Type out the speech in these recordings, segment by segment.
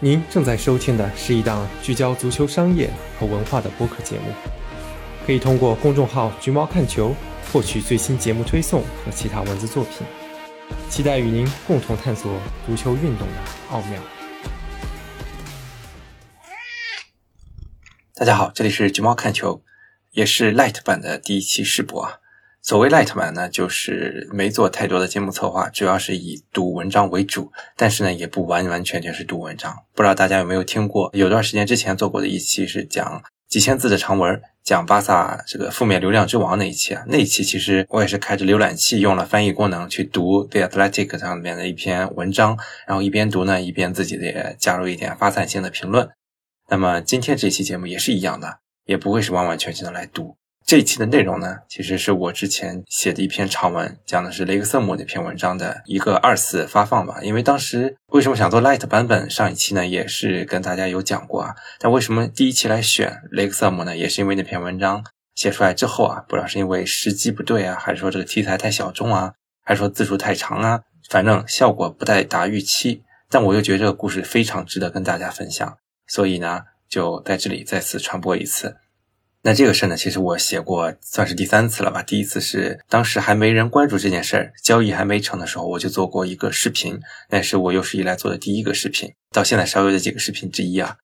您正在收听的是一档聚焦足球商业和文化的播客节目，可以通过公众号“橘猫看球”获取最新节目推送和其他文字作品。期待与您共同探索足球运动的奥妙。大家好，这里是橘猫看球，也是 Light 版的第一期试播啊。所谓 light 版呢，就是没做太多的节目策划，主要是以读文章为主，但是呢，也不完完全全是读文章。不知道大家有没有听过？有段时间之前做过的一期是讲几千字的长文，讲巴萨这个负面流量之王那一期啊。那一期其实我也是开着浏览器，用了翻译功能去读 The Athletic 上面的一篇文章，然后一边读呢，一边自己也加入一点发散性的评论。那么今天这期节目也是一样的，也不会是完完全全的来读。这一期的内容呢，其实是我之前写的一篇长文，讲的是雷克瑟姆那篇文章的一个二次发放吧。因为当时为什么想做 Light 版本，上一期呢也是跟大家有讲过啊。但为什么第一期来选雷克瑟姆呢？也是因为那篇文章写出来之后啊，不知道是因为时机不对啊，还是说这个题材太小众啊，还是说字数太长啊，反正效果不太达预期。但我又觉得这个故事非常值得跟大家分享，所以呢，就在这里再次传播一次。那这个事儿呢，其实我写过，算是第三次了吧。第一次是当时还没人关注这件事儿，交易还没成的时候，我就做过一个视频，那是我有史以来做的第一个视频，到现在稍微的几个视频之一啊。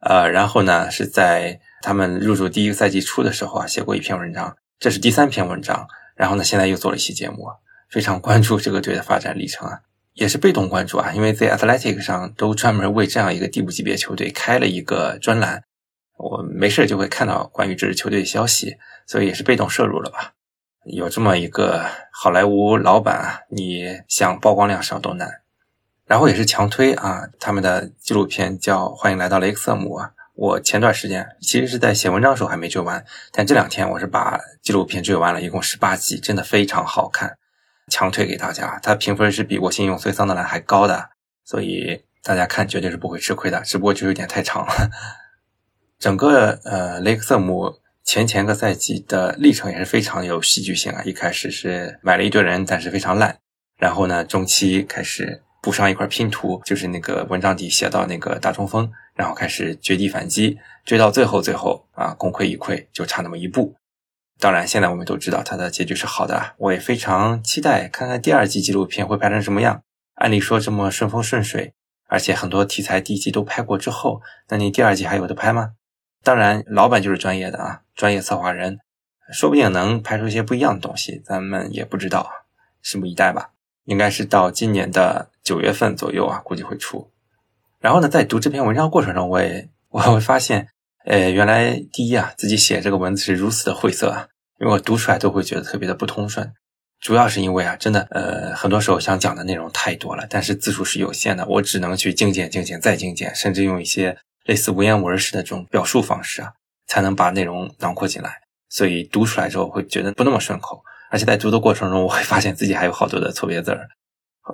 呃，然后呢，是在他们入驻第一个赛季初的时候啊，写过一篇文章，这是第三篇文章。然后呢，现在又做了一期节目，非常关注这个队的发展历程啊，也是被动关注啊，因为在 Athletic 上都专门为这样一个第五级别球队开了一个专栏。我没事就会看到关于这支球队的消息，所以也是被动摄入了吧。有这么一个好莱坞老板，你想曝光量少都难。然后也是强推啊，他们的纪录片叫《欢迎来到雷克瑟姆》啊。我前段时间其实是在写文章的时候还没追完，但这两天我是把纪录片追完了，一共十八集，真的非常好看，强推给大家。它评分是比我信用碎桑德兰还高的，所以大家看绝对是不会吃亏的，只不过就有点太长了。整个呃雷克瑟姆前前个赛季的历程也是非常有戏剧性啊！一开始是买了一堆人，但是非常烂，然后呢中期开始补上一块拼图，就是那个文章底写到那个大中锋，然后开始绝地反击，追到最后最后啊功亏一篑，就差那么一步。当然现在我们都知道他的结局是好的，我也非常期待看看第二季纪录片会拍成什么样。按理说这么顺风顺水，而且很多题材第一季都拍过之后，那你第二季还有的拍吗？当然，老板就是专业的啊，专业策划人，说不定能拍出一些不一样的东西，咱们也不知道，拭目以待吧。应该是到今年的九月份左右啊，估计会出。然后呢，在读这篇文章过程中，我也我会发现，呃，原来第一啊，自己写这个文字是如此的晦涩啊，因为我读出来都会觉得特别的不通顺，主要是因为啊，真的，呃，很多时候想讲的内容太多了，但是字数是有限的，我只能去精简、精简再精简，甚至用一些。类似文言文式的这种表述方式啊，才能把内容囊括进来，所以读出来之后会觉得不那么顺口，而且在读的过程中，我会发现自己还有好多的错别字儿，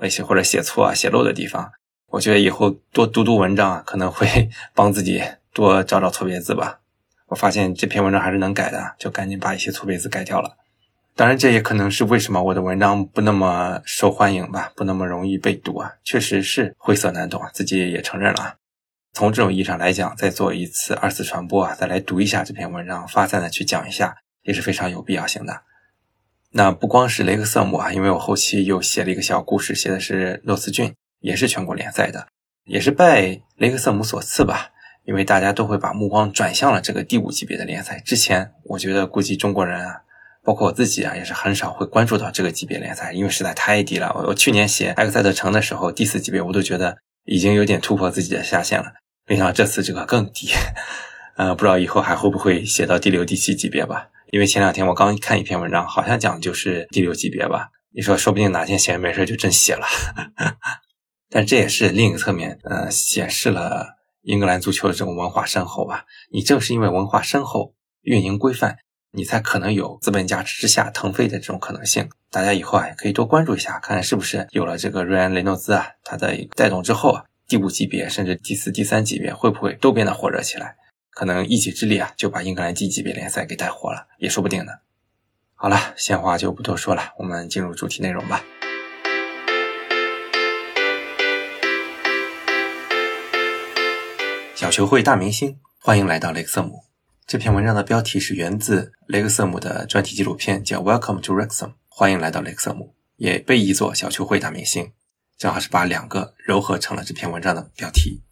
一些或者写错啊、写漏的地方。我觉得以后多读读文章啊，可能会 帮自己多找找错别字吧。我发现这篇文章还是能改的，就赶紧把一些错别字改掉了。当然，这也可能是为什么我的文章不那么受欢迎吧，不那么容易被读啊，确实是晦涩难懂啊，自己也承认了。从这种意义上来讲，再做一次二次传播啊，再来读一下这篇文章，发散的去讲一下，也是非常有必要性的。那不光是雷克瑟姆啊，因为我后期又写了一个小故事，写的是诺斯郡，也是全国联赛的，也是拜雷克瑟姆所赐吧。因为大家都会把目光转向了这个第五级别的联赛。之前我觉得估计中国人啊，包括我自己啊，也是很少会关注到这个级别联赛，因为实在太低了。我我去年写埃克塞特城的时候，第四级别我都觉得已经有点突破自己的下限了。没想到这次这个更低，呃，不知道以后还会不会写到第六、第七级别吧？因为前两天我刚看一篇文章，好像讲的就是第六级别吧。你说，说不定哪天闲着没事就真写了。但这也是另一个侧面，呃，显示了英格兰足球的这种文化深厚吧。你正是因为文化深厚、运营规范，你才可能有资本加持之下腾飞的这种可能性。大家以后啊也，可以多关注一下，看看是不是有了这个瑞安·雷诺兹啊，他的带动之后啊。第五级别甚至第四、第三级别会不会都变得火热起来？可能一己之力啊，就把英格兰低级别联赛给带火了，也说不定呢。好了，闲话就不多说了，我们进入主题内容吧。小球会大明星，欢迎来到雷克瑟姆。这篇文章的标题是源自雷克瑟姆的专题纪录片，叫《Welcome to Rexham》，欢迎来到雷克瑟姆，也被译作小球会大明星，正好是把两个糅合成了这篇文章的标题。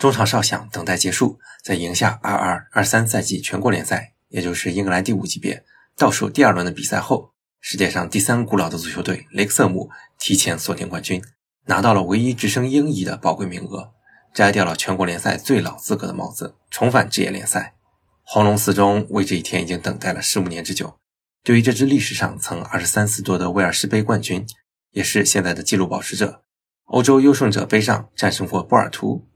中场哨响，等待结束，在赢下二二二三赛季全国联赛，也就是英格兰第五级别倒数第二轮的比赛后，世界上第三古老的足球队雷克瑟姆提前锁定冠军，拿到了唯一直升英乙的宝贵名额。摘掉了全国联赛最老资格的帽子，重返职业联赛。黄龙四中为这一天已经等待了十五年之久。对于这支历史上曾二十三次夺得威尔士杯冠军，也是现在的纪录保持者，欧洲优胜者杯上战胜过波尔图，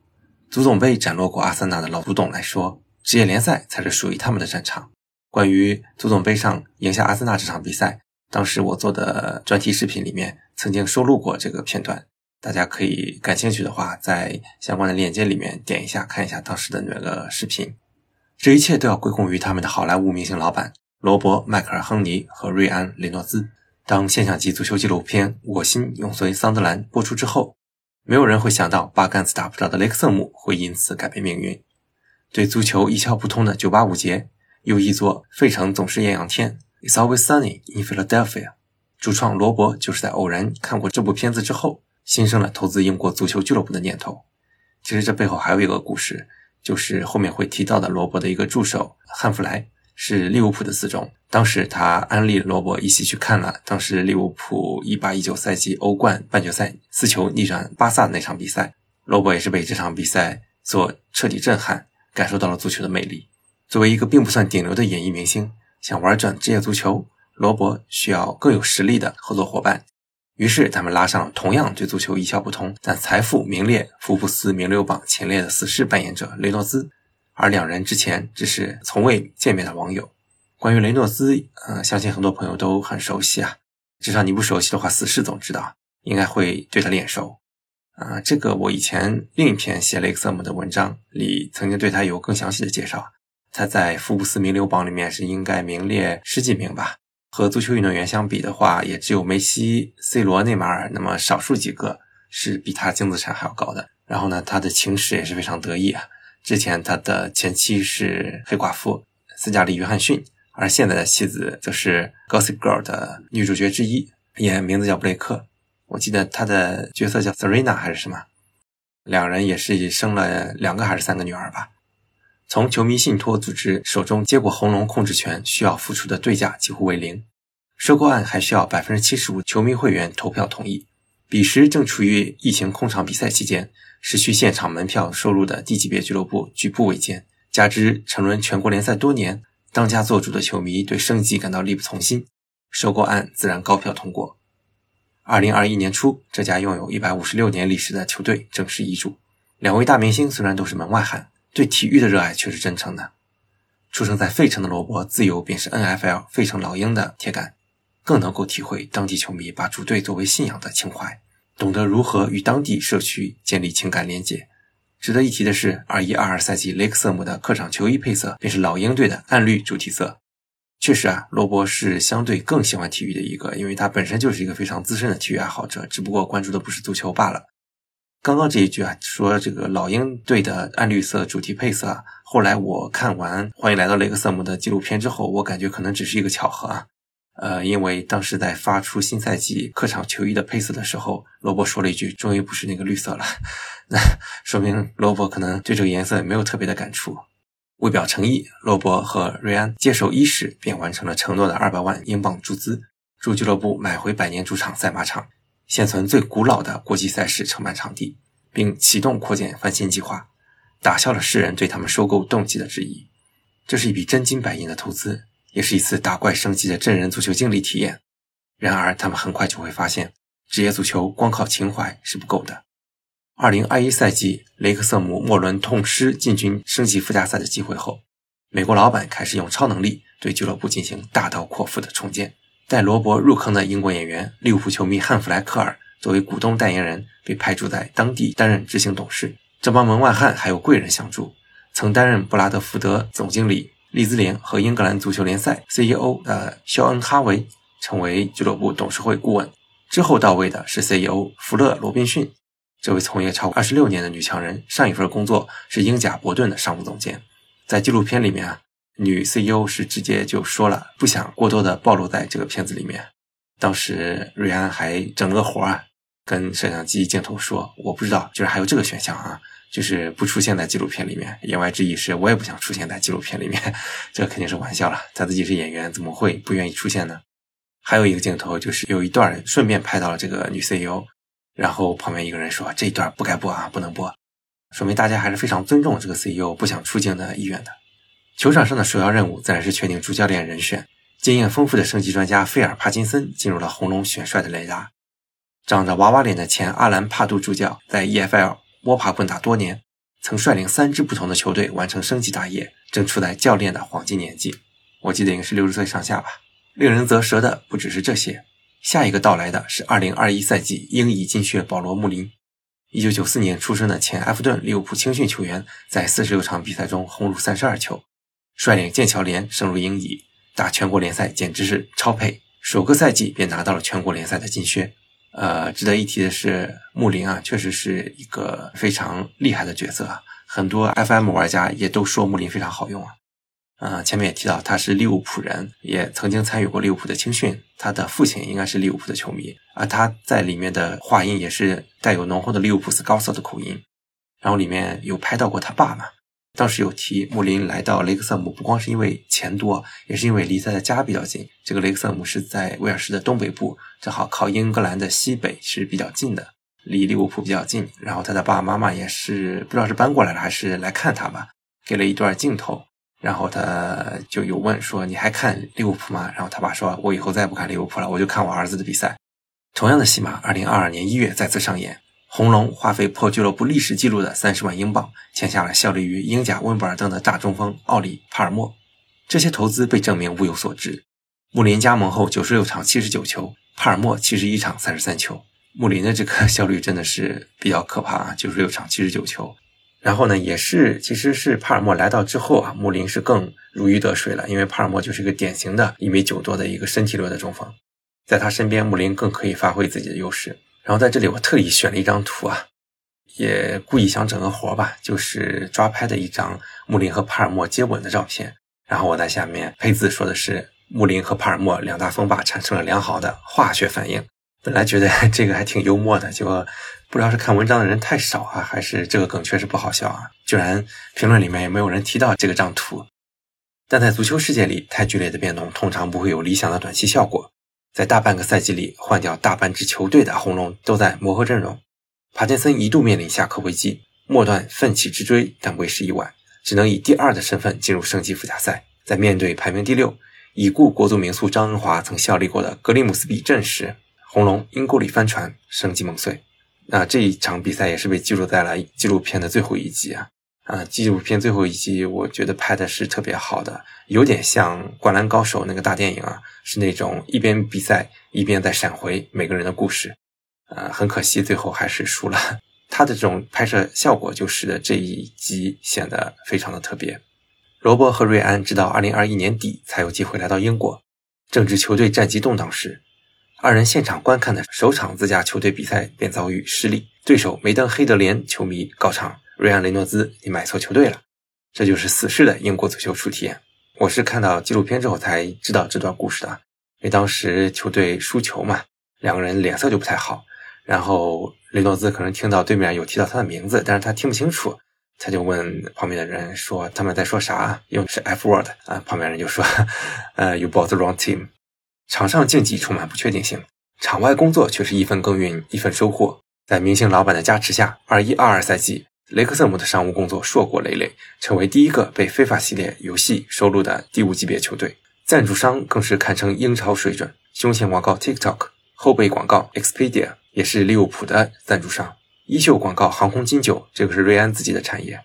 足总杯斩落过阿森纳的老古董来说，职业联赛才是属于他们的战场。关于足总杯上赢下阿森纳这场比赛，当时我做的专题视频里面曾经收录过这个片段。大家可以感兴趣的话，在相关的链接里面点一下，看一下当时的那个视频。这一切都要归功于他们的好莱坞明星老板罗伯·迈克尔·亨尼和瑞安·雷诺兹。当现象级足球纪录片《我心永随桑德兰》播出之后，没有人会想到八竿子打不着的雷克瑟姆会因此改变命运。对足球一窍不通的985节，又译作《费城总是艳阳天》（It's always sunny in Philadelphia），主创罗伯就是在偶然看过这部片子之后。新生了投资英国足球俱乐部的念头。其实这背后还有一个故事，就是后面会提到的罗伯的一个助手汉弗莱是利物浦的四中。当时他安利罗伯一起去看了当时利物浦一八一九赛季欧冠半决赛四球逆转巴萨那场比赛。罗伯也是被这场比赛所彻底震撼，感受到了足球的魅力。作为一个并不算顶流的演艺明星，想玩转职业足球，罗伯需要更有实力的合作伙伴。于是，他们拉上了同样对足球一窍不通，但财富名列福布斯名流榜前列的死侍扮演者雷诺兹，而两人之前只是从未见面的网友。关于雷诺兹，呃，相信很多朋友都很熟悉啊，至少你不熟悉的话，死侍总知道，应该会对他脸熟。啊，这个我以前另一篇写雷克瑟姆的文章里曾经对他有更详细的介绍。他在福布斯名流榜里面是应该名列十几名吧。和足球运动员相比的话，也只有梅西、C 罗、内马尔那么少数几个是比他净资产还要高的。然后呢，他的情史也是非常得意啊。之前他的前妻是黑寡妇斯嘉丽·约翰逊，而现在的妻子则是《Gossip Girl》的女主角之一，也名字叫布雷克。我记得他的角色叫 Serena 还是什么？两人也是生了两个还是三个女儿吧。从球迷信托组织手中接过红龙控制权，需要付出的对价几乎为零。收购案还需要百分之七十五球迷会员投票同意。彼时正处于疫情空场比赛期间，失去现场门票收入的低级别俱乐部举步维艰，加之沉沦全国联赛多年，当家做主的球迷对升级感到力不从心，收购案自然高票通过。二零二一年初，这家拥有一百五十六年历史的球队正式易主。两位大明星虽然都是门外汉。对体育的热爱却是真诚的。出生在费城的罗伯，自幼便是 NFL 费城老鹰的铁杆，更能够体会当地球迷把主队作为信仰的情怀，懂得如何与当地社区建立情感连结。值得一提的是，二一二二赛季雷克瑟姆的客场球衣配色便是老鹰队的暗绿主题色。确实啊，罗伯是相对更喜欢体育的一个，因为他本身就是一个非常资深的体育爱好者，只不过关注的不是足球罢了。刚刚这一句啊，说这个老鹰队的暗绿色主题配色啊，后来我看完《欢迎来到雷克瑟姆》的纪录片之后，我感觉可能只是一个巧合啊。呃，因为当时在发出新赛季客场球衣的配色的时候，罗伯说了一句：“终于不是那个绿色了。”那说明罗伯可能对这个颜色也没有特别的感触。为表诚意，罗伯和瑞安接手伊始便完成了承诺的二百万英镑注资，助俱乐部买回百年主场赛马场。现存最古老的国际赛事承办场地，并启动扩建翻新计划，打消了世人对他们收购动机的质疑。这是一笔真金白银的投资，也是一次打怪升级的真人足球经历体验。然而，他们很快就会发现，职业足球光靠情怀是不够的。二零二一赛季，雷克瑟姆末轮痛失进军升级附加赛的机会后，美国老板开始用超能力对俱乐部进行大刀阔斧的重建。带罗伯入坑的英国演员利物浦球迷汉弗莱克尔作为股东代言人被派驻在当地担任执行董事。这帮门外汉还有贵人相助，曾担任布拉德福德总经理利兹联和英格兰足球联赛 CEO 的肖恩哈维成为俱乐部董事会顾问。之后到位的是 CEO 弗勒罗宾逊，这位从业超过二十六年的女强人，上一份工作是英甲伯顿的商务总监。在纪录片里面啊，女 CEO 是直接就说了，不想过多的暴露在这个片子里面。当时瑞安还整了个活啊，跟摄像机镜头说：“我不知道，居然还有这个选项啊，就是不出现在纪录片里面。”言外之意是我也不想出现在纪录片里面，这肯定是玩笑了。他自己是演员，怎么会不愿意出现呢？还有一个镜头就是有一段顺便拍到了这个女 CEO，然后旁边一个人说：“这一段不该播啊，不能播。”说明大家还是非常尊重这个 CEO 不想出镜的意愿的。球场上的首要任务自然是确定主教练人选。经验丰富的升级专家菲尔·帕金森进入了红龙选帅的雷达。长着娃娃脸的前阿兰·帕杜助教在 EFL 摸爬滚打多年，曾率领三支不同的球队完成升级大业，正处在教练的黄金年纪。我记得应该是六十岁上下吧。令人啧舌的不只是这些，下一个到来的是2021赛季英乙金靴保罗·穆林。1994年出生的前埃弗顿、利物浦青训球员，在46场比赛中轰入32球，率领剑桥联升入英乙，打全国联赛简直是超配，首个赛季便拿到了全国联赛的金靴。呃，值得一提的是，穆林啊，确实是一个非常厉害的角色啊，很多 FM 玩家也都说穆林非常好用啊。呃，前面也提到他是利物浦人，也曾经参与过利物浦的青训。他的父亲应该是利物浦的球迷，而他在里面的话音也是带有浓厚的利物浦斯高瑟的口音。然后里面有拍到过他爸嘛？当时有提穆林来到雷克瑟姆，不光是因为钱多，也是因为离他的家比较近。这个雷克瑟姆是在威尔士的东北部，正好靠英格兰的西北是比较近的，离利物浦比较近。然后他的爸爸妈妈也是不知道是搬过来了还是来看他吧，给了一段镜头。然后他就有问说：“你还看利物浦吗？”然后他爸说：“我以后再也不看利物浦了，我就看我儿子的比赛。”同样的戏码，二零二二年一月再次上演。红龙花费破俱乐部历史记录的三十万英镑，签下了效力于英甲温布尔登的大中锋奥里·帕尔默。这些投资被证明物有所值。穆林加盟后九十六场七十九球，帕尔默七十一场三十三球。穆林的这个 效率真的是比较可怕啊！九十六场七十九球。然后呢，也是，其实是帕尔默来到之后啊，穆林是更如鱼得水了，因为帕尔默就是一个典型的一米九多的一个身体弱的中锋，在他身边，穆林更可以发挥自己的优势。然后在这里，我特意选了一张图啊，也故意想整个活吧，就是抓拍的一张穆林和帕尔默接吻的照片。然后我在下面配字说的是，穆林和帕尔默两大风霸产生了良好的化学反应。本来觉得 这个还挺幽默的，结果。不知道是看文章的人太少啊，还是这个梗确实不好笑啊？居然评论里面也没有人提到这个张图。但在足球世界里，太剧烈的变动通常不会有理想的短期效果。在大半个赛季里换掉大半支球队的红龙都在磨合阵容。帕金森一度面临下课危机，末段奋起直追，但为时已晚，只能以第二的身份进入升级附加赛。在面对排名第六、已故国足名宿张恩华曾效力过的格里姆斯比镇时，红龙因故里翻船，生机梦碎。那这一场比赛也是被记录在了纪录片的最后一集啊！啊，纪录片最后一集，我觉得拍的是特别好的，有点像《灌篮高手》那个大电影啊，是那种一边比赛一边在闪回每个人的故事。呃，很可惜最后还是输了。他的这种拍摄效果就使得这一集显得非常的特别。罗伯和瑞安直到2021年底才有机会来到英国，正值球队战绩动荡时。二人现场观看的首场自家球队比赛便遭遇失利，对手梅登黑德联球迷告场：“瑞安雷诺兹，你买错球队了。”这就是死式的英国足球初体验。我是看到纪录片之后才知道这段故事的，因为当时球队输球嘛，两个人脸色就不太好。然后雷诺兹可能听到对面有提到他的名字，但是他听不清楚，他就问旁边的人说：“他们在说啥？”用的是 F word 啊，旁边人就说：“呃，You bought the wrong team。”场上竞技充满不确定性，场外工作却是一分耕耘一分收获。在明星老板的加持下，二一二二赛季，雷克瑟姆的商务工作硕果累累，成为第一个被非法系列游戏收录的第五级别球队。赞助商更是堪称英超水准，胸前广告 TikTok，后背广告 Expedia 也是利物浦的赞助商。衣袖广告航空金九，这个是瑞安自己的产业。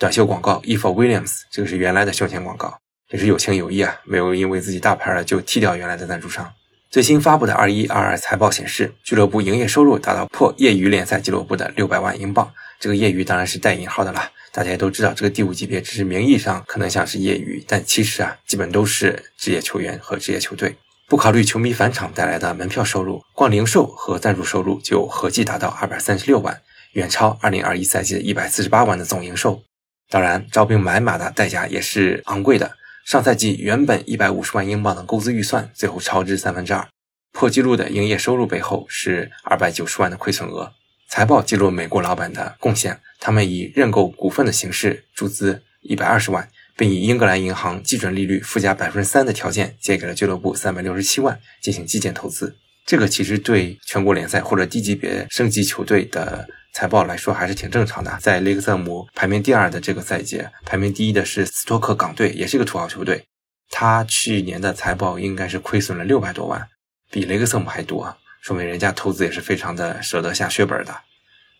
短袖广告 E for Williams，这个是原来的胸前广告。也是有情有义啊，没有因为自己大牌了就踢掉原来的赞助商。最新发布的二一二二财报显示，俱乐部营业收入达到破业余联赛俱乐部的六百万英镑。这个业余当然是带引号的啦，大家也都知道，这个第五级别只是名义上可能像是业余，但其实啊，基本都是职业球员和职业球队。不考虑球迷返场带来的门票收入，光零售和赞助收入就合计达到二百三十六万，远超2021赛季的148万的总营收。当然，招兵买马的代价也是昂贵的。上赛季原本150万英镑的购资预算，最后超支三分之二。破纪录的营业收入背后是290万的亏损额。财报记录美国老板的贡献，他们以认购股份的形式注资120万，并以英格兰银行基准利率附加百分之三的条件借给了俱乐部367万进行基建投资。这个其实对全国联赛或者低级别升级球队的财报来说还是挺正常的。在雷克瑟姆排名第二的这个赛季，排名第一的是斯托克港队，也是一个土豪球队。他去年的财报应该是亏损了六百多万，比雷克瑟姆还多，说明人家投资也是非常的舍得下血本的。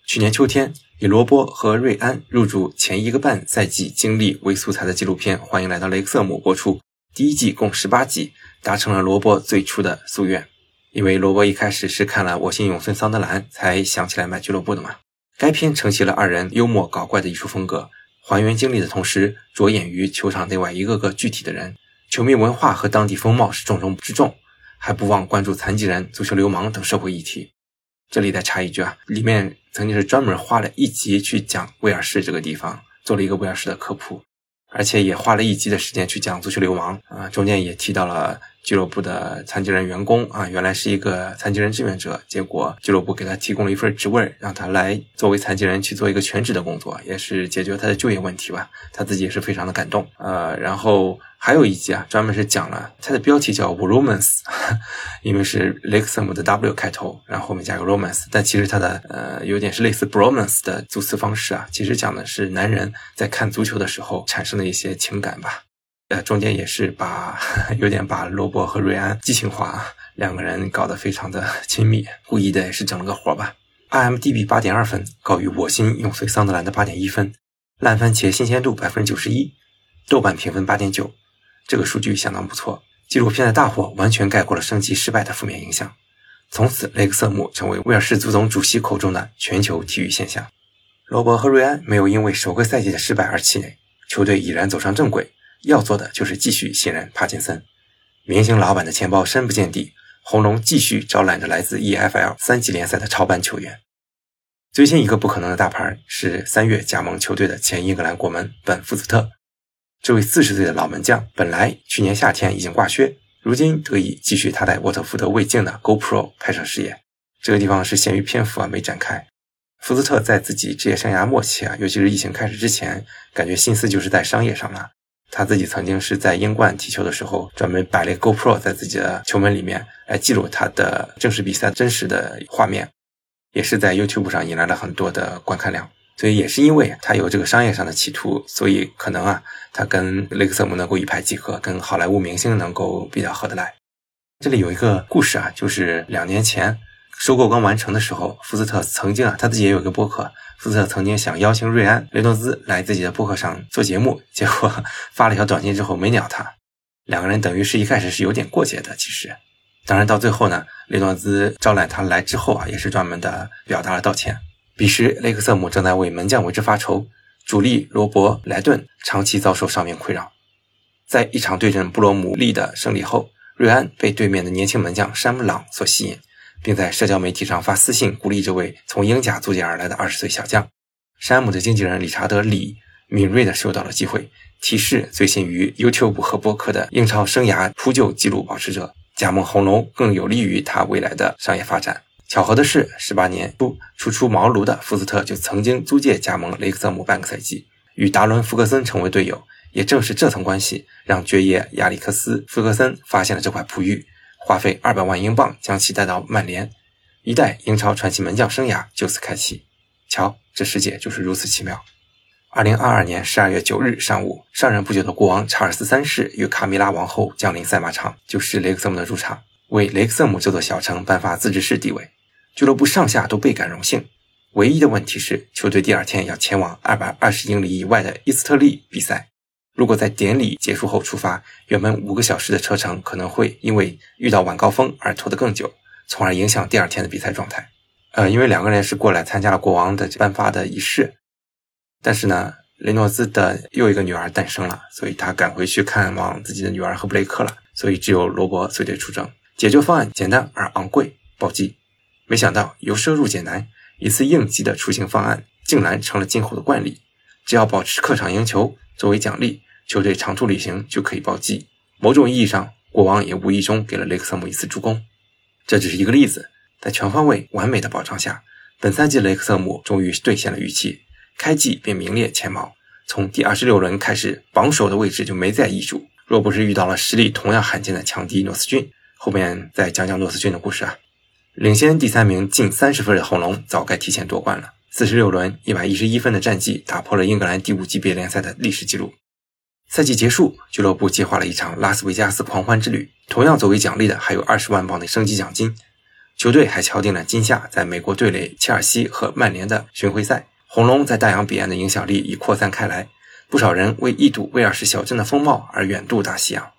去年秋天，以罗伯和瑞安入驻前一个半赛季经历为素材的纪录片《欢迎来到雷克瑟姆》播出，第一季共十八集，达成了罗伯最初的夙愿。因为罗伯一开始是看了《我心永存桑德兰》才想起来买俱乐部的嘛。该片承袭了二人幽默搞怪的艺术风格，还原经历的同时，着眼于球场内外一个个具体的人，球迷文化和当地风貌是重中之重，还不忘关注残疾人、足球流氓等社会议题。这里再插一句啊，里面曾经是专门花了一集去讲威尔士这个地方，做了一个威尔士的科普，而且也花了一集的时间去讲足球流氓啊，中间也提到了。俱乐部的残疾人员工啊，原来是一个残疾人志愿者，结果俱乐部给他提供了一份职位，让他来作为残疾人去做一个全职的工作，也是解决他的就业问题吧。他自己也是非常的感动。呃，然后还有一集啊，专门是讲了，它的标题叫 Romance，因为是 Lexum 的 W 开头，然后后面加个 Romance，但其实它的呃有点是类似 Bromance 的组词方式啊，其实讲的是男人在看足球的时候产生的一些情感吧。中间也是把 有点把罗伯和瑞安激情化，两个人搞得非常的亲密，故意的也是整了个活吧。IMDB 八点二分，高于我心永随桑德兰的八点一分，烂番茄新鲜度百分之九十一，豆瓣评分八点九，这个数据相当不错。纪录片的大火完全盖过了升级失败的负面影响，从此雷克瑟姆成为威尔士足总主席口中的全球体育现象。罗伯和瑞安没有因为首个赛季的失败而气馁，球队已然走上正轨。要做的就是继续信任帕金森，明星老板的钱包深不见底。红龙继续招揽着来自 EFL 三级联赛的超班球员。最新一个不可能的大牌是三月加盟球队的前英格兰国门本福斯特。这位四十岁的老门将本来去年夏天已经挂靴，如今得以继续他在沃特福德未竟的 GoPro 拍摄事业。这个地方是限于篇幅啊，没展开。福斯特在自己职业生涯末期啊，尤其是疫情开始之前，感觉心思就是在商业上了。他自己曾经是在英冠踢球的时候，专门摆了一个 GoPro 在自己的球门里面来记录他的正式比赛真实的画面，也是在 YouTube 上引来了很多的观看量。所以也是因为他有这个商业上的企图，所以可能啊，他跟雷克瑟姆能够一拍即合，跟好莱坞明星能够比较合得来。这里有一个故事啊，就是两年前收购刚完成的时候，福斯特曾经啊，他自己也有一个播客。福斯特曾经想邀请瑞安·雷诺兹来自己的博客上做节目，结果发了一条短信之后没鸟他。两个人等于是一开始是有点过节的，其实，当然到最后呢，雷诺兹招揽他来之后啊，也是专门的表达了道歉。彼时雷克瑟姆正在为门将为之发愁，主力罗伯·莱顿长期遭受伤病困扰。在一场对阵布罗姆利的胜利后，瑞安被对面的年轻门将山姆·朗所吸引。并在社交媒体上发私信鼓励这位从英甲租借而来的二十岁小将。山姆的经纪人理查德·李敏锐地嗅到了机会，提示最新于 YouTube 和播客的英超生涯扑救纪录保持者加盟红龙更有利于他未来的商业发展。巧合的是，十八年初初出茅庐的福斯特就曾经租借加盟雷克瑟姆半个赛季，与达伦·福格森成为队友。也正是这层关系，让爵爷亚历克斯·福格森发现了这块璞玉。花费二百万英镑将其带到曼联，一代英超传奇门将生涯就此开启。瞧，这世界就是如此奇妙。二零二二年十二月九日上午，上任不久的国王查尔斯三世与卡米拉王后降临赛马场，就是雷克瑟姆的主场，为雷克瑟姆这座小城颁发自治市地位。俱乐部上下都倍感荣幸。唯一的问题是，球队第二天要前往二百二十英里以外的伊斯特利比赛。如果在典礼结束后出发，原本五个小时的车程可能会因为遇到晚高峰而拖得更久，从而影响第二天的比赛状态。呃，因为两个人是过来参加了国王的颁发的仪式，但是呢，雷诺兹的又一个女儿诞生了，所以他赶回去看望自己的女儿和布雷克了，所以只有罗伯随队出征。解决方案简单而昂贵，暴击。没想到由奢入俭难。一次应急的出行方案竟然成了今后的惯例。只要保持客场赢球，作为奖励，球队长途旅行就可以暴击。某种意义上，国王也无意中给了雷克瑟姆一次助攻。这只是一个例子，在全方位完美的保障下，本赛季雷克瑟姆终于兑现了预期，开季便名列前茅。从第二十六轮开始，榜首的位置就没再易主。若不是遇到了实力同样罕见的强敌诺斯郡，后面再讲讲诺斯郡的故事啊。领先第三名近三十分的红龙早该提前夺冠了。四十六轮一百一十一分的战绩打破了英格兰第五级别联赛的历史记录。赛季结束，俱乐部计划了一场拉斯维加斯狂欢之旅，同样作为奖励的还有二十万镑的升级奖金。球队还敲定了今夏在美国队垒切尔西和曼联的巡回赛。红龙在大洋彼岸的影响力已扩散开来，不少人为一睹威尔士小镇的风貌而远渡大西洋。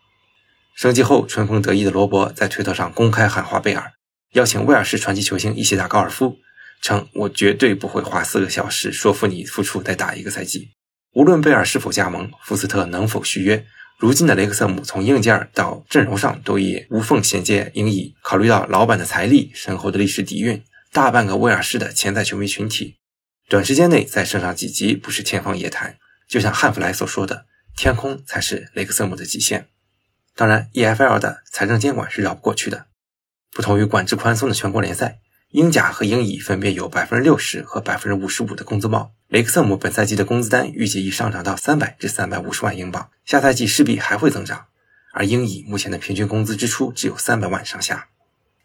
升级后春风得意的罗伯在推特上公开喊话贝尔，邀请威尔士传奇球星一起打高尔夫，称：“我绝对不会花四个小时说服你复出再打一个赛季。无论贝尔是否加盟，福斯特能否续约，如今的雷克瑟姆从硬件到阵容上都已无缝衔接。应以考虑到老板的财力、深厚的历史底蕴，大半个威尔士的潜在球迷群体。”短时间内再升上几级不是天方夜谭，就像汉弗莱所说的，天空才是雷克瑟姆的极限。当然，EFL 的财政监管是绕不过去的。不同于管制宽松的全国联赛，英甲和英乙分别有百分之六十和百分之五十五的工资帽。雷克瑟姆本赛季的工资单预计已上涨到三百至三百五十万英镑，下赛季势必还会增长。而英乙目前的平均工资支出只有三百万上下，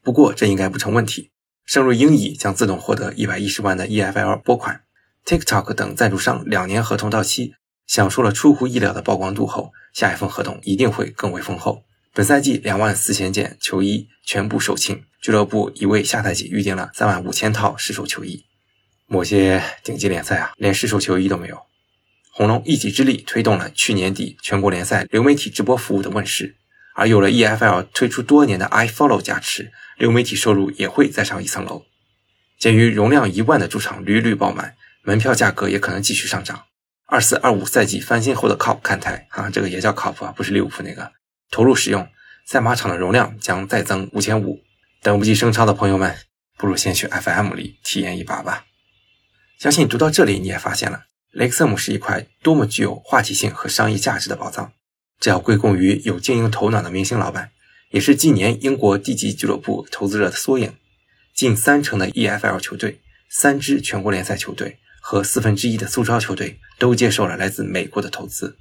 不过这应该不成问题。升入英乙将自动获得一百一十万的 EFL 拨款，TikTok 等赞助商两年合同到期，享受了出乎意料的曝光度后，下一份合同一定会更为丰厚。本赛季两万四千件球衣全部售罄，俱乐部已为下赛季预定了三万五千套试售球衣。某些顶级联赛啊，连试售球衣都没有。红龙一己之力推动了去年底全国联赛流媒体直播服务的问世，而有了 EFL 推出多年的 iFollow 加持。流媒体收入也会再上一层楼。鉴于容量一万的主场屡屡爆满，门票价格也可能继续上涨。二四二五赛季翻新后的 COP 看台，啊，这个也叫 COP 啊，不是利物浦那个。投入使用，赛马场的容量将再增五千五。等不及升超的朋友们，不如先去 FM 里体验一把吧。相信读到这里，你也发现了雷克瑟姆是一块多么具有话题性和商业价值的宝藏。这要归功于有经营头脑的明星老板。也是近年英国地级俱乐部投资者的缩影，近三成的 EFL 球队、三支全国联赛球队和四分之一的苏超球队都接受了来自美国的投资。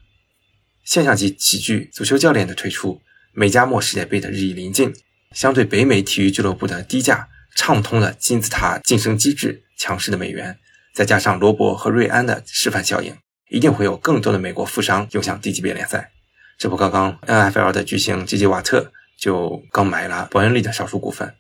现象级喜剧足球教练的推出，美加墨世界杯的日益临近，相对北美体育俱乐部的低价、畅通的金字塔晋升机制、强势的美元，再加上罗伯和瑞安的示范效应，一定会有更多的美国富商涌向低级别联赛。这不，刚刚 NFL 的巨星吉吉瓦特。就刚买了伯恩利的少数股份，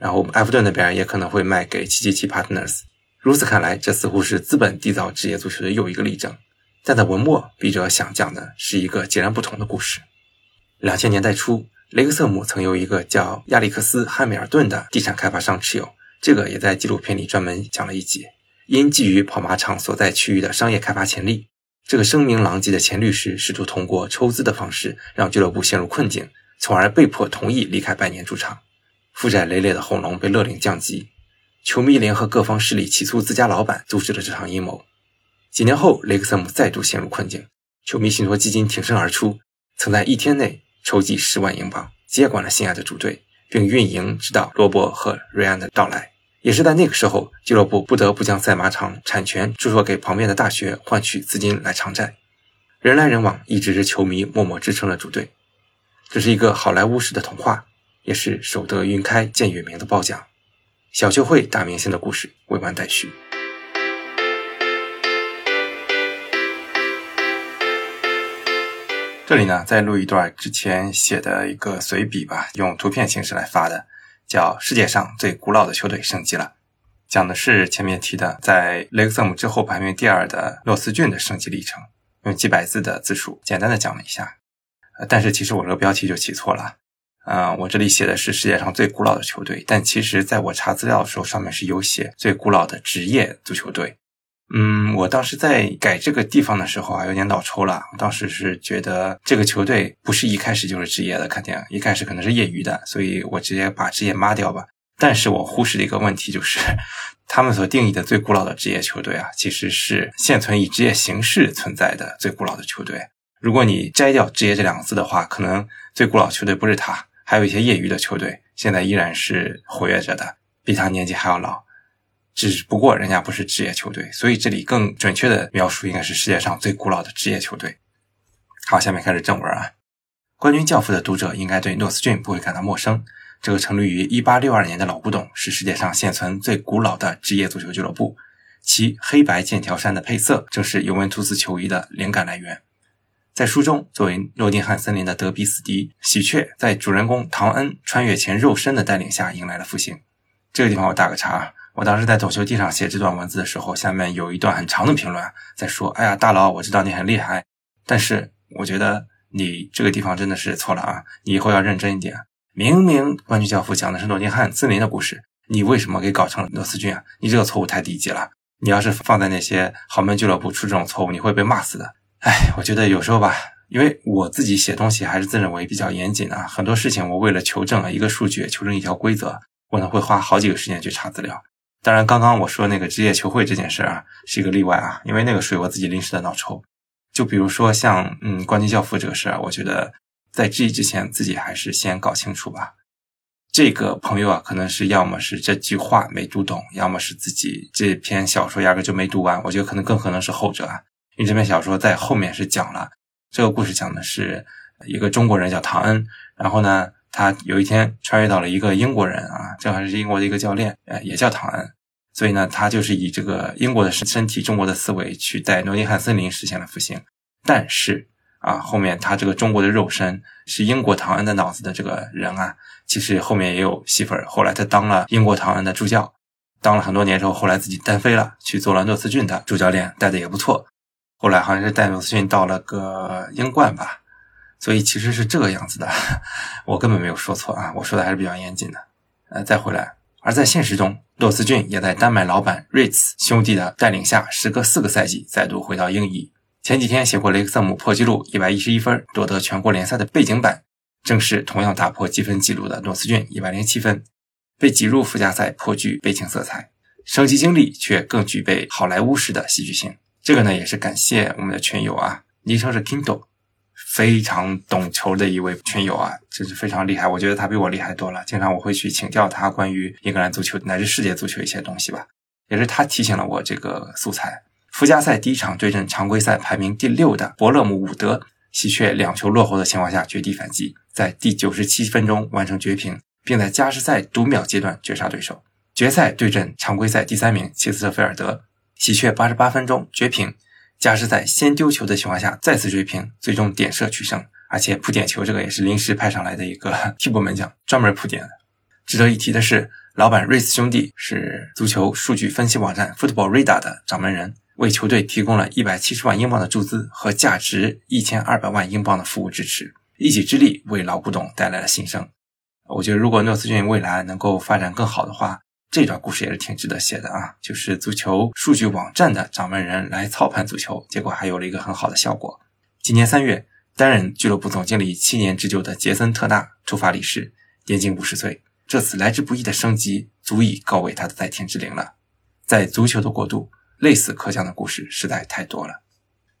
然后埃弗顿那边也可能会卖给七七七 Partners。如此看来，这似乎是资本缔造职业足球的又一个例证。但在文末，笔者想讲的是一个截然不同的故事。两千年代初，雷克瑟姆曾由一个叫亚历克斯·汉密尔顿的地产开发商持有，这个也在纪录片里专门讲了一集。因觊觎跑马场所在区域的商业开发潜力，这个声名狼藉的前律师试图通过抽资的方式让俱乐部陷入困境。从而被迫同意离开百年主场，负债累累的红龙被勒令降级。球迷联合各方势力起诉自家老板，阻止了这场阴谋。几年后，雷克瑟姆再度陷入困境，球迷信托基金挺身而出，曾在一天内筹集十万英镑，接管了心爱的主队，并运营直到罗伯和瑞安的到来。也是在那个时候，俱乐部不得不将赛马场产权出售给旁边的大学，换取资金来偿债。人来人往，一直是球迷默默支撑了主队。这是一个好莱坞式的童话，也是守得云开见月明的褒奖。小球会大明星的故事未完待续。这里呢，再录一段之前写的一个随笔吧，用图片形式来发的，叫《世界上最古老的球队升级了》，讲的是前面提的在雷克瑟姆之后排名第二的诺斯郡的升级历程，用几百字的字数简单的讲了一下。呃但是其实我这个标题就起错了，啊，我这里写的是世界上最古老的球队，但其实在我查资料的时候，上面是有写最古老的职业足球队。嗯，我当时在改这个地方的时候啊，有点脑抽了。我当时是觉得这个球队不是一开始就是职业的，肯定一开始可能是业余的，所以我直接把职业抹掉吧。但是我忽视了一个问题，就是 他们所定义的最古老的职业球队啊，其实是现存以职业形式存在的最古老的球队。如果你摘掉“职业”这两个字的话，可能最古老球队不是他，还有一些业余的球队，现在依然是活跃着的，比他年纪还要老。只不过人家不是职业球队，所以这里更准确的描述应该是世界上最古老的职业球队。好，下面开始正文啊。冠军教父的读者应该对诺斯郡不会感到陌生。这个成立于1862年的老古董是世界上现存最古老的职业足球俱乐部，其黑白剑条衫的配色正是尤文图斯球衣的灵感来源。在书中，作为诺丁汉森林的德比死敌，喜鹊在主人公唐恩穿越前肉身的带领下迎来了复兴。这个地方我打个叉，我当时在抖球地上写这段文字的时候，下面有一段很长的评论在说：“哎呀，大佬，我知道你很厉害，但是我觉得你这个地方真的是错了啊！你以后要认真一点。明明《冠军教父》讲的是诺丁汉森林的故事，你为什么给搞成了罗斯郡啊？你这个错误太低级了。你要是放在那些豪门俱乐部出这种错误，你会被骂死的。”哎，我觉得有时候吧，因为我自己写东西还是自认为比较严谨啊，很多事情我为了求证一个数据、求证一条规则，我呢会花好几个时间去查资料。当然，刚刚我说那个职业球会这件事啊，是一个例外啊，因为那个属于我自己临时的脑抽。就比如说像嗯冠军教父这个事儿，我觉得在质疑之前，自己还是先搞清楚吧。这个朋友啊，可能是要么是这句话没读懂，要么是自己这篇小说压根就没读完。我觉得可能更可能是后者啊。因为这篇小说在后面是讲了这个故事，讲的是一个中国人叫唐恩，然后呢，他有一天穿越到了一个英国人啊，正好是英国的一个教练，呃，也叫唐恩，所以呢，他就是以这个英国的身身体、中国的思维去在诺丁汉森林实现了复兴。但是啊，后面他这个中国的肉身是英国唐恩的脑子的这个人啊，其实后面也有戏份。后来他当了英国唐恩的助教，当了很多年之后，后来自己单飞了，去做了诺斯郡的主教练，带的也不错。后来好像是带诺斯逊到了个英冠吧，所以其实是这个样子的，我根本没有说错啊，我说的还是比较严谨的。呃，再回来，而在现实中，诺斯郡也在丹麦老板瑞茨兄弟的带领下，时隔四个赛季再度回到英乙。前几天写过雷克瑟姆破纪录一百一十一分夺得全国联赛的背景板，正是同样打破积分纪录的诺斯郡一百零七分，被挤入附加赛颇具悲情色彩，升级经历却更具备好莱坞式的戏剧性。这个呢，也是感谢我们的群友啊，昵称是 Kindle，非常懂球的一位群友啊，真是非常厉害。我觉得他比我厉害多了，经常我会去请教他关于英格兰足球乃至世界足球一些东西吧。也是他提醒了我这个素材。附加赛第一场对阵常规赛排名第六的伯勒姆伍德，喜鹊两球落后的情况下绝地反击，在第九十七分钟完成绝平，并在加时赛读秒阶段绝杀对手。决赛对阵常规赛第三名切斯特菲尔德。喜鹊八十八分钟绝平，加时在先丢球的情况下再次追平，最终点射取胜，而且扑点球这个也是临时派上来的一个 替补门将，专门扑点的。值得一提的是，老板瑞斯兄弟是足球数据分析网站 Football Radar 的掌门人，为球队提供了一百七十万英镑的注资和价值一千二百万英镑的服务支持，一己之力为老古董带来了新生。我觉得，如果诺斯郡未来能够发展更好的话，这段故事也是挺值得写的啊，就是足球数据网站的掌门人来操盘足球，结果还有了一个很好的效果。今年三月，担任俱乐部总经理七年之久的杰森特纳突发离世，年仅五十岁。这次来之不易的升级，足以告慰他的在天之灵了。在足球的国度，类似可讲的故事实在太多了。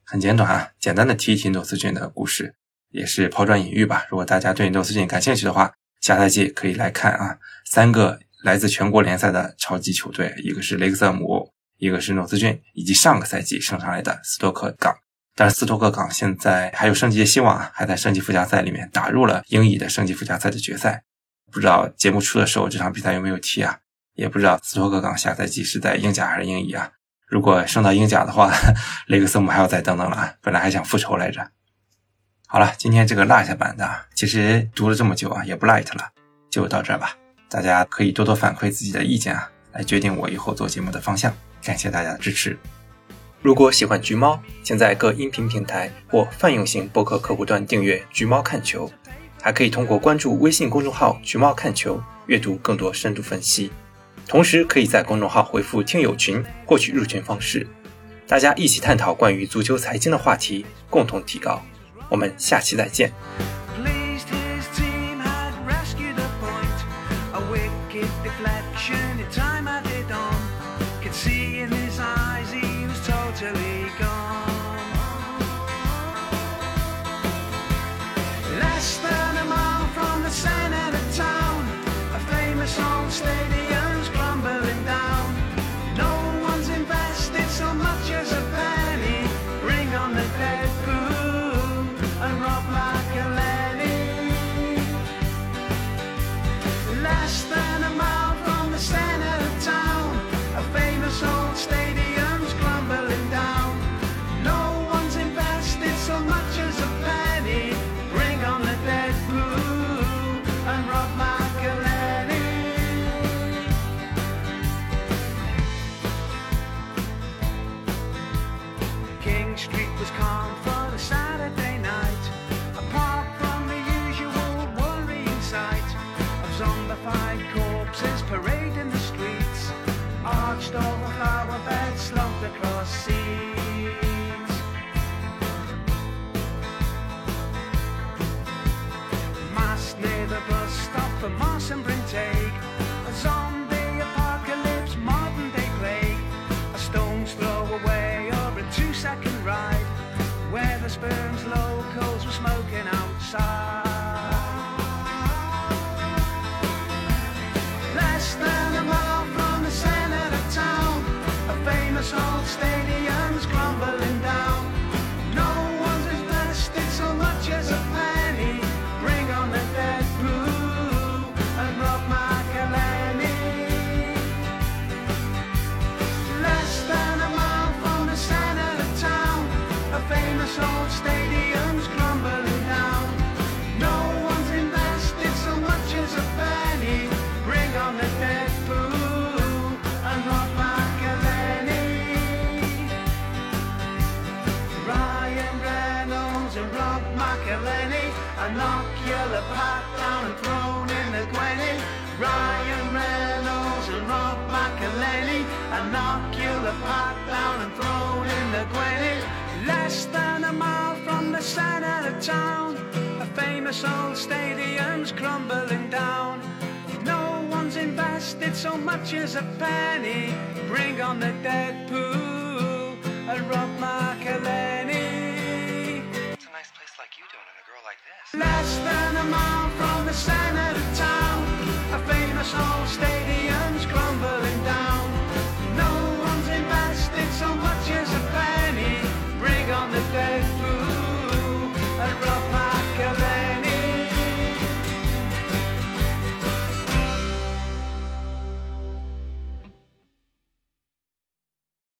很简短啊，简单的提一提诺斯郡的故事，也是抛砖引玉吧。如果大家对诺斯郡感兴趣的话，下赛季可以来看啊，三个。来自全国联赛的超级球队，一个是雷克瑟姆，一个是诺斯郡，以及上个赛季升上来的斯托克港。但是斯托克港现在还有升级的希望啊，还在升级附加赛里面打入了英乙的升级附加赛的决赛。不知道节目出的时候这场比赛有没有踢啊？也不知道斯托克港下赛季是在英甲还是英乙啊？如果升到英甲的话，雷克瑟姆还要再等等了啊！本来还想复仇来着。好了，今天这个落下版的，其实读了这么久啊，也不 light 了，就到这儿吧。大家可以多多反馈自己的意见啊，来决定我以后做节目的方向。感谢大家的支持。如果喜欢橘猫，请在各音频平台或泛用型播客客户端订阅《橘猫看球》，还可以通过关注微信公众号“橘猫看球”阅读更多深度分析。同时，可以在公众号回复“听友群”获取入群方式，大家一起探讨关于足球财经的话题，共同提高。我们下期再见。naked deflection in time I did on. Could see in his eyes he was totally gone. Less than a mile from the center of town, a famous old stadium. Mass near the bus stop for Moss and Brintake. Knock-your pat down and thrown in the Gwenny Ryan Reynolds and Rob McElhenney A knock-your pat down and thrown in the Gwenny Less than a mile from the center of town A famous old stadium's crumbling down no one's invested so much as a penny. Bring on the dead poo and Rob McElhenney. Less than a mile from the centre of town, a famous old stadium's crumbling